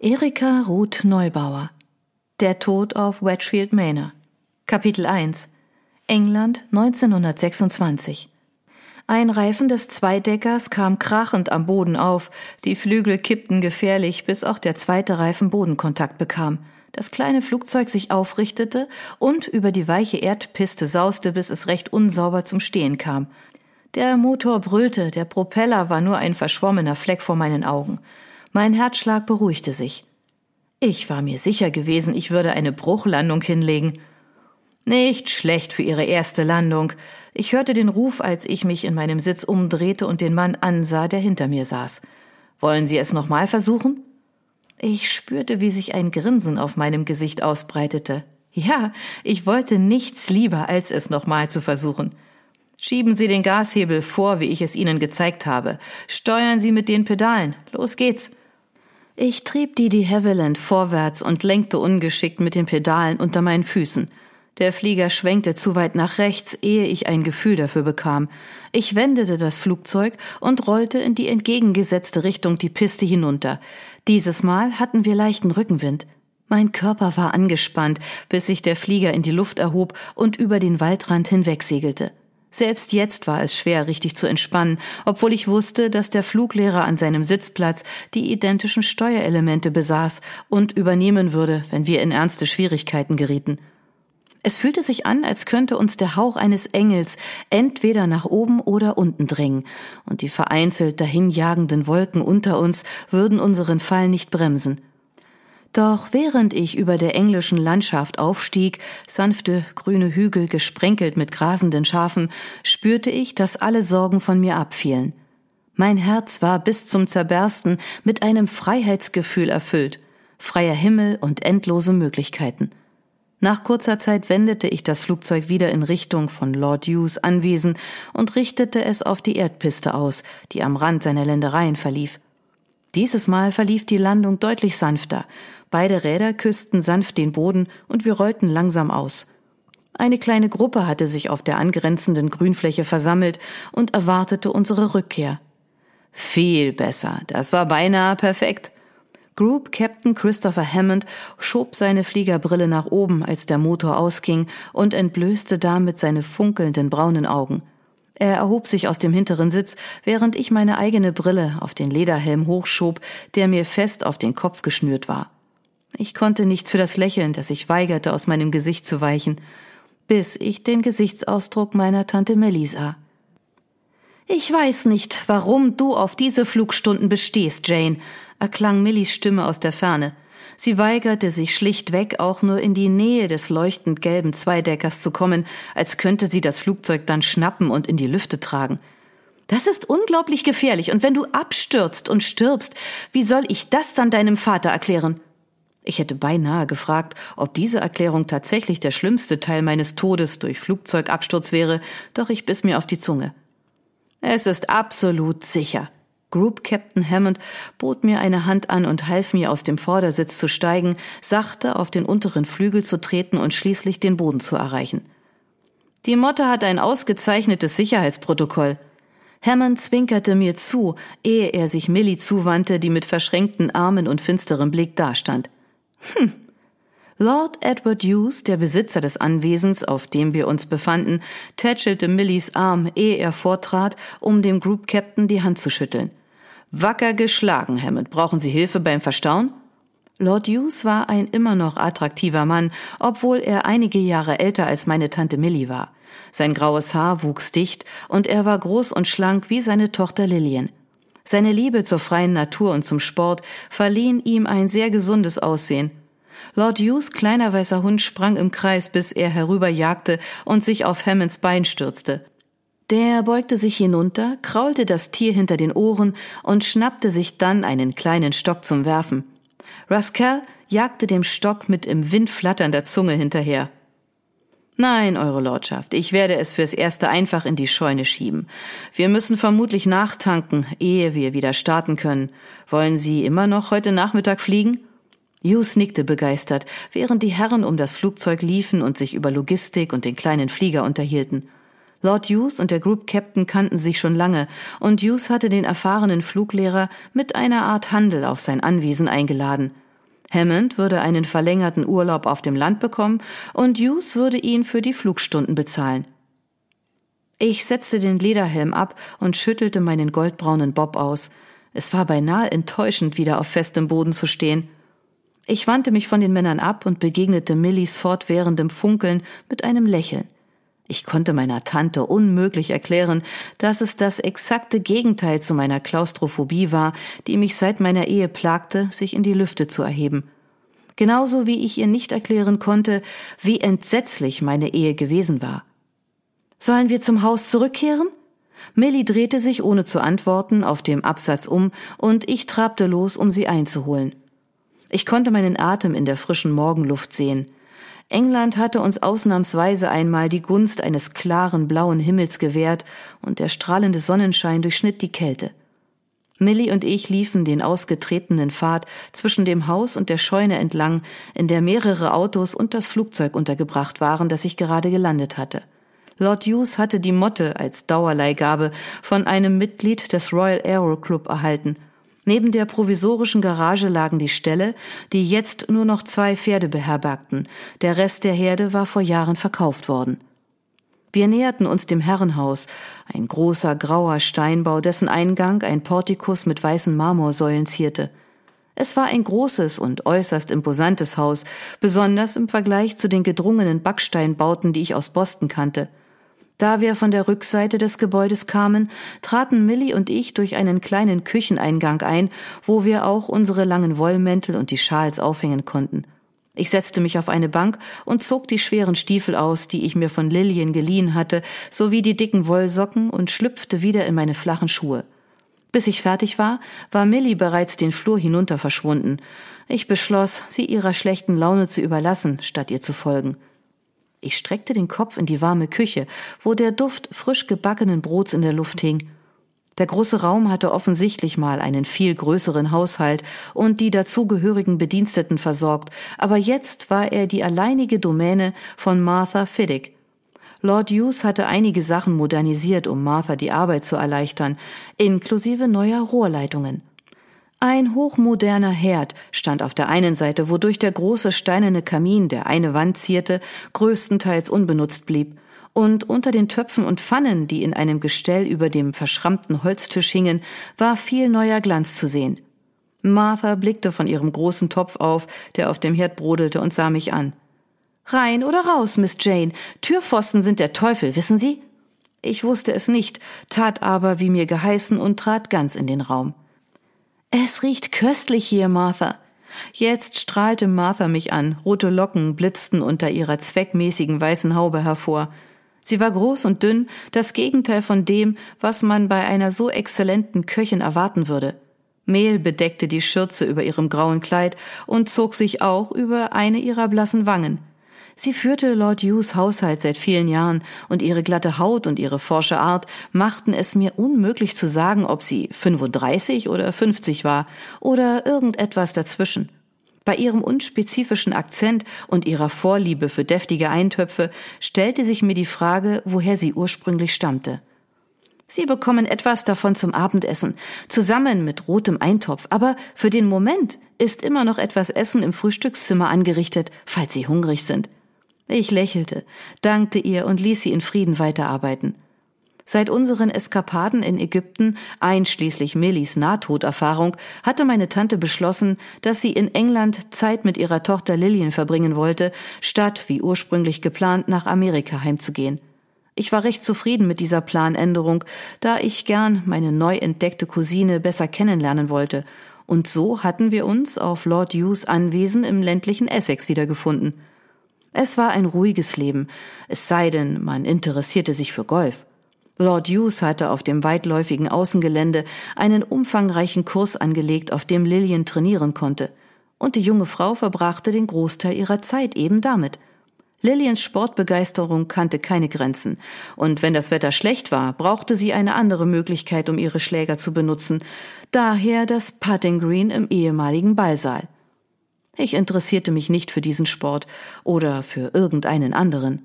Erika Ruth Neubauer. Der Tod auf Wedgfield Manor. Kapitel 1 England 1926 Ein Reifen des Zweideckers kam krachend am Boden auf, die Flügel kippten gefährlich, bis auch der zweite Reifen Bodenkontakt bekam, das kleine Flugzeug sich aufrichtete und über die weiche Erdpiste sauste, bis es recht unsauber zum Stehen kam. Der Motor brüllte, der Propeller war nur ein verschwommener Fleck vor meinen Augen. Mein Herzschlag beruhigte sich. Ich war mir sicher gewesen, ich würde eine Bruchlandung hinlegen. Nicht schlecht für ihre erste Landung. Ich hörte den Ruf, als ich mich in meinem Sitz umdrehte und den Mann ansah, der hinter mir saß. Wollen Sie es nochmal versuchen? Ich spürte, wie sich ein Grinsen auf meinem Gesicht ausbreitete. Ja, ich wollte nichts lieber, als es nochmal zu versuchen. Schieben Sie den Gashebel vor, wie ich es Ihnen gezeigt habe. Steuern Sie mit den Pedalen. Los geht's. Ich trieb die de Havilland vorwärts und lenkte ungeschickt mit den Pedalen unter meinen Füßen. Der Flieger schwenkte zu weit nach rechts, ehe ich ein Gefühl dafür bekam. Ich wendete das Flugzeug und rollte in die entgegengesetzte Richtung die Piste hinunter. Dieses Mal hatten wir leichten Rückenwind. Mein Körper war angespannt, bis sich der Flieger in die Luft erhob und über den Waldrand hinwegsegelte. Selbst jetzt war es schwer, richtig zu entspannen, obwohl ich wusste, dass der Fluglehrer an seinem Sitzplatz die identischen Steuerelemente besaß und übernehmen würde, wenn wir in ernste Schwierigkeiten gerieten. Es fühlte sich an, als könnte uns der Hauch eines Engels entweder nach oben oder unten drängen, und die vereinzelt dahinjagenden Wolken unter uns würden unseren Fall nicht bremsen. Doch während ich über der englischen Landschaft aufstieg, sanfte grüne Hügel gesprenkelt mit grasenden Schafen, spürte ich, dass alle Sorgen von mir abfielen. Mein Herz war bis zum Zerbersten mit einem Freiheitsgefühl erfüllt, freier Himmel und endlose Möglichkeiten. Nach kurzer Zeit wendete ich das Flugzeug wieder in Richtung von Lord Hughes Anwesen und richtete es auf die Erdpiste aus, die am Rand seiner Ländereien verlief. Dieses Mal verlief die Landung deutlich sanfter. Beide Räder küssten sanft den Boden und wir rollten langsam aus. Eine kleine Gruppe hatte sich auf der angrenzenden Grünfläche versammelt und erwartete unsere Rückkehr. Viel besser. Das war beinahe perfekt. Group Captain Christopher Hammond schob seine Fliegerbrille nach oben, als der Motor ausging, und entblößte damit seine funkelnden braunen Augen. Er erhob sich aus dem hinteren Sitz, während ich meine eigene Brille auf den Lederhelm hochschob, der mir fest auf den Kopf geschnürt war. Ich konnte nichts für das Lächeln, das ich weigerte, aus meinem Gesicht zu weichen, bis ich den Gesichtsausdruck meiner Tante Melly sah. Ich weiß nicht, warum du auf diese Flugstunden bestehst, Jane, erklang Millys Stimme aus der Ferne. Sie weigerte sich schlichtweg auch nur in die Nähe des leuchtend gelben Zweideckers zu kommen, als könnte sie das Flugzeug dann schnappen und in die Lüfte tragen. Das ist unglaublich gefährlich, und wenn du abstürzt und stirbst, wie soll ich das dann deinem Vater erklären? Ich hätte beinahe gefragt, ob diese Erklärung tatsächlich der schlimmste Teil meines Todes durch Flugzeugabsturz wäre, doch ich biss mir auf die Zunge. Es ist absolut sicher. Group Captain Hammond bot mir eine Hand an und half mir aus dem Vordersitz zu steigen, sachte auf den unteren Flügel zu treten und schließlich den Boden zu erreichen. Die Motte hat ein ausgezeichnetes Sicherheitsprotokoll. Hammond zwinkerte mir zu, ehe er sich Millie zuwandte, die mit verschränkten Armen und finsterem Blick dastand. Hm, Lord Edward Hughes, der Besitzer des Anwesens, auf dem wir uns befanden, tätschelte Millies Arm, ehe er vortrat, um dem Group Captain die Hand zu schütteln. Wacker geschlagen, Hammond. Brauchen Sie Hilfe beim Verstauen? Lord Hughes war ein immer noch attraktiver Mann, obwohl er einige Jahre älter als meine Tante Millie war. Sein graues Haar wuchs dicht und er war groß und schlank wie seine Tochter Lillian. Seine Liebe zur freien Natur und zum Sport verliehen ihm ein sehr gesundes Aussehen Lord Hughes kleiner weißer Hund sprang im Kreis, bis er herüberjagte und sich auf Hammonds Bein stürzte. Der beugte sich hinunter, kraulte das Tier hinter den Ohren und schnappte sich dann einen kleinen Stock zum Werfen. Rascal jagte dem Stock mit im Wind flatternder Zunge hinterher. Nein, Eure Lordschaft, ich werde es fürs Erste einfach in die Scheune schieben. Wir müssen vermutlich nachtanken, ehe wir wieder starten können. Wollen Sie immer noch heute Nachmittag fliegen? Hughes nickte begeistert, während die Herren um das Flugzeug liefen und sich über Logistik und den kleinen Flieger unterhielten. Lord Hughes und der Group Captain kannten sich schon lange, und Hughes hatte den erfahrenen Fluglehrer mit einer Art Handel auf sein Anwesen eingeladen. Hammond würde einen verlängerten Urlaub auf dem Land bekommen und Hughes würde ihn für die Flugstunden bezahlen. Ich setzte den Lederhelm ab und schüttelte meinen goldbraunen Bob aus. Es war beinahe enttäuschend, wieder auf festem Boden zu stehen. Ich wandte mich von den Männern ab und begegnete Millies fortwährendem Funkeln mit einem Lächeln. Ich konnte meiner Tante unmöglich erklären, dass es das exakte Gegenteil zu meiner Klaustrophobie war, die mich seit meiner Ehe plagte, sich in die Lüfte zu erheben. Genauso wie ich ihr nicht erklären konnte, wie entsetzlich meine Ehe gewesen war. Sollen wir zum Haus zurückkehren? Millie drehte sich ohne zu antworten auf dem Absatz um und ich trabte los, um sie einzuholen. Ich konnte meinen Atem in der frischen Morgenluft sehen. England hatte uns ausnahmsweise einmal die Gunst eines klaren blauen Himmels gewährt, und der strahlende Sonnenschein durchschnitt die Kälte. Millie und ich liefen den ausgetretenen Pfad zwischen dem Haus und der Scheune entlang, in der mehrere Autos und das Flugzeug untergebracht waren, das ich gerade gelandet hatte. Lord Hughes hatte die Motte als Dauerleihgabe von einem Mitglied des Royal Aero Club erhalten Neben der provisorischen Garage lagen die Ställe, die jetzt nur noch zwei Pferde beherbergten. Der Rest der Herde war vor Jahren verkauft worden. Wir näherten uns dem Herrenhaus, ein großer grauer Steinbau, dessen Eingang ein Portikus mit weißen Marmorsäulen zierte. Es war ein großes und äußerst imposantes Haus, besonders im Vergleich zu den gedrungenen Backsteinbauten, die ich aus Boston kannte. Da wir von der Rückseite des Gebäudes kamen, traten Millie und ich durch einen kleinen Kücheneingang ein, wo wir auch unsere langen Wollmäntel und die Schals aufhängen konnten. Ich setzte mich auf eine Bank und zog die schweren Stiefel aus, die ich mir von Lillian geliehen hatte, sowie die dicken Wollsocken und schlüpfte wieder in meine flachen Schuhe. Bis ich fertig war, war Millie bereits den Flur hinunter verschwunden. Ich beschloss, sie ihrer schlechten Laune zu überlassen, statt ihr zu folgen. Ich streckte den Kopf in die warme Küche, wo der Duft frisch gebackenen Brots in der Luft hing. Der große Raum hatte offensichtlich mal einen viel größeren Haushalt und die dazugehörigen Bediensteten versorgt, aber jetzt war er die alleinige Domäne von Martha Fiddick. Lord Hughes hatte einige Sachen modernisiert, um Martha die Arbeit zu erleichtern, inklusive neuer Rohrleitungen. Ein hochmoderner Herd stand auf der einen Seite, wodurch der große steinerne Kamin, der eine Wand zierte, größtenteils unbenutzt blieb, und unter den Töpfen und Pfannen, die in einem Gestell über dem verschrammten Holztisch hingen, war viel neuer Glanz zu sehen. Martha blickte von ihrem großen Topf auf, der auf dem Herd brodelte, und sah mich an. Rein oder raus, Miss Jane. Türpfosten sind der Teufel, wissen Sie? Ich wusste es nicht, tat aber, wie mir geheißen, und trat ganz in den Raum. Es riecht köstlich hier, Martha. Jetzt strahlte Martha mich an, rote Locken blitzten unter ihrer zweckmäßigen weißen Haube hervor. Sie war groß und dünn, das Gegenteil von dem, was man bei einer so exzellenten Köchin erwarten würde. Mehl bedeckte die Schürze über ihrem grauen Kleid und zog sich auch über eine ihrer blassen Wangen. Sie führte Lord Hughes Haushalt seit vielen Jahren, und ihre glatte Haut und ihre forsche Art machten es mir unmöglich zu sagen, ob sie 35 oder 50 war oder irgendetwas dazwischen. Bei ihrem unspezifischen Akzent und ihrer Vorliebe für deftige Eintöpfe stellte sich mir die Frage, woher sie ursprünglich stammte. Sie bekommen etwas davon zum Abendessen, zusammen mit rotem Eintopf, aber für den Moment ist immer noch etwas Essen im Frühstückszimmer angerichtet, falls Sie hungrig sind. Ich lächelte, dankte ihr und ließ sie in Frieden weiterarbeiten. Seit unseren Eskapaden in Ägypten, einschließlich Millis Nahtoderfahrung, hatte meine Tante beschlossen, dass sie in England Zeit mit ihrer Tochter Lillian verbringen wollte, statt, wie ursprünglich geplant, nach Amerika heimzugehen. Ich war recht zufrieden mit dieser Planänderung, da ich gern meine neu entdeckte Cousine besser kennenlernen wollte, und so hatten wir uns auf Lord Hughes Anwesen im ländlichen Essex wiedergefunden. Es war ein ruhiges Leben, es sei denn, man interessierte sich für Golf. Lord Hughes hatte auf dem weitläufigen Außengelände einen umfangreichen Kurs angelegt, auf dem Lillian trainieren konnte. Und die junge Frau verbrachte den Großteil ihrer Zeit eben damit. Lillians Sportbegeisterung kannte keine Grenzen, und wenn das Wetter schlecht war, brauchte sie eine andere Möglichkeit, um ihre Schläger zu benutzen, daher das Putting Green im ehemaligen Ballsaal. Ich interessierte mich nicht für diesen Sport oder für irgendeinen anderen.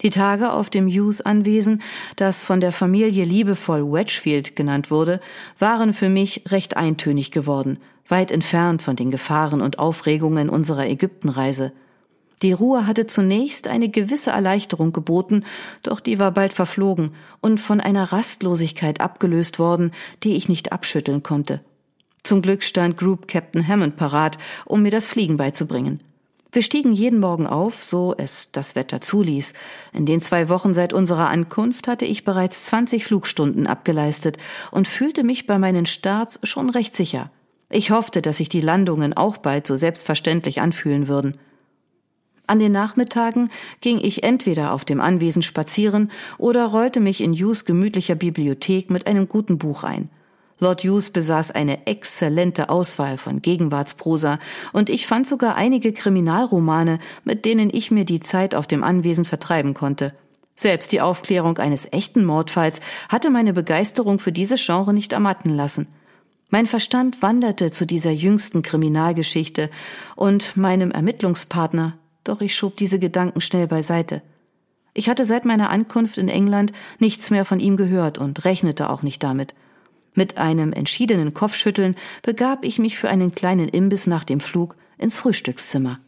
Die Tage auf dem Hughes-Anwesen, das von der Familie liebevoll Wedgfield genannt wurde, waren für mich recht eintönig geworden, weit entfernt von den Gefahren und Aufregungen unserer Ägyptenreise. Die Ruhe hatte zunächst eine gewisse Erleichterung geboten, doch die war bald verflogen und von einer Rastlosigkeit abgelöst worden, die ich nicht abschütteln konnte. Zum Glück stand Group Captain Hammond parat, um mir das Fliegen beizubringen. Wir stiegen jeden Morgen auf, so es das Wetter zuließ. In den zwei Wochen seit unserer Ankunft hatte ich bereits 20 Flugstunden abgeleistet und fühlte mich bei meinen Starts schon recht sicher. Ich hoffte, dass sich die Landungen auch bald so selbstverständlich anfühlen würden. An den Nachmittagen ging ich entweder auf dem Anwesen spazieren oder rollte mich in Hughes gemütlicher Bibliothek mit einem guten Buch ein. Lord Hughes besaß eine exzellente Auswahl von Gegenwartsprosa, und ich fand sogar einige Kriminalromane, mit denen ich mir die Zeit auf dem Anwesen vertreiben konnte. Selbst die Aufklärung eines echten Mordfalls hatte meine Begeisterung für dieses Genre nicht ermatten lassen. Mein Verstand wanderte zu dieser jüngsten Kriminalgeschichte und meinem Ermittlungspartner, doch ich schob diese Gedanken schnell beiseite. Ich hatte seit meiner Ankunft in England nichts mehr von ihm gehört und rechnete auch nicht damit. Mit einem entschiedenen Kopfschütteln begab ich mich für einen kleinen Imbiss nach dem Flug ins Frühstückszimmer.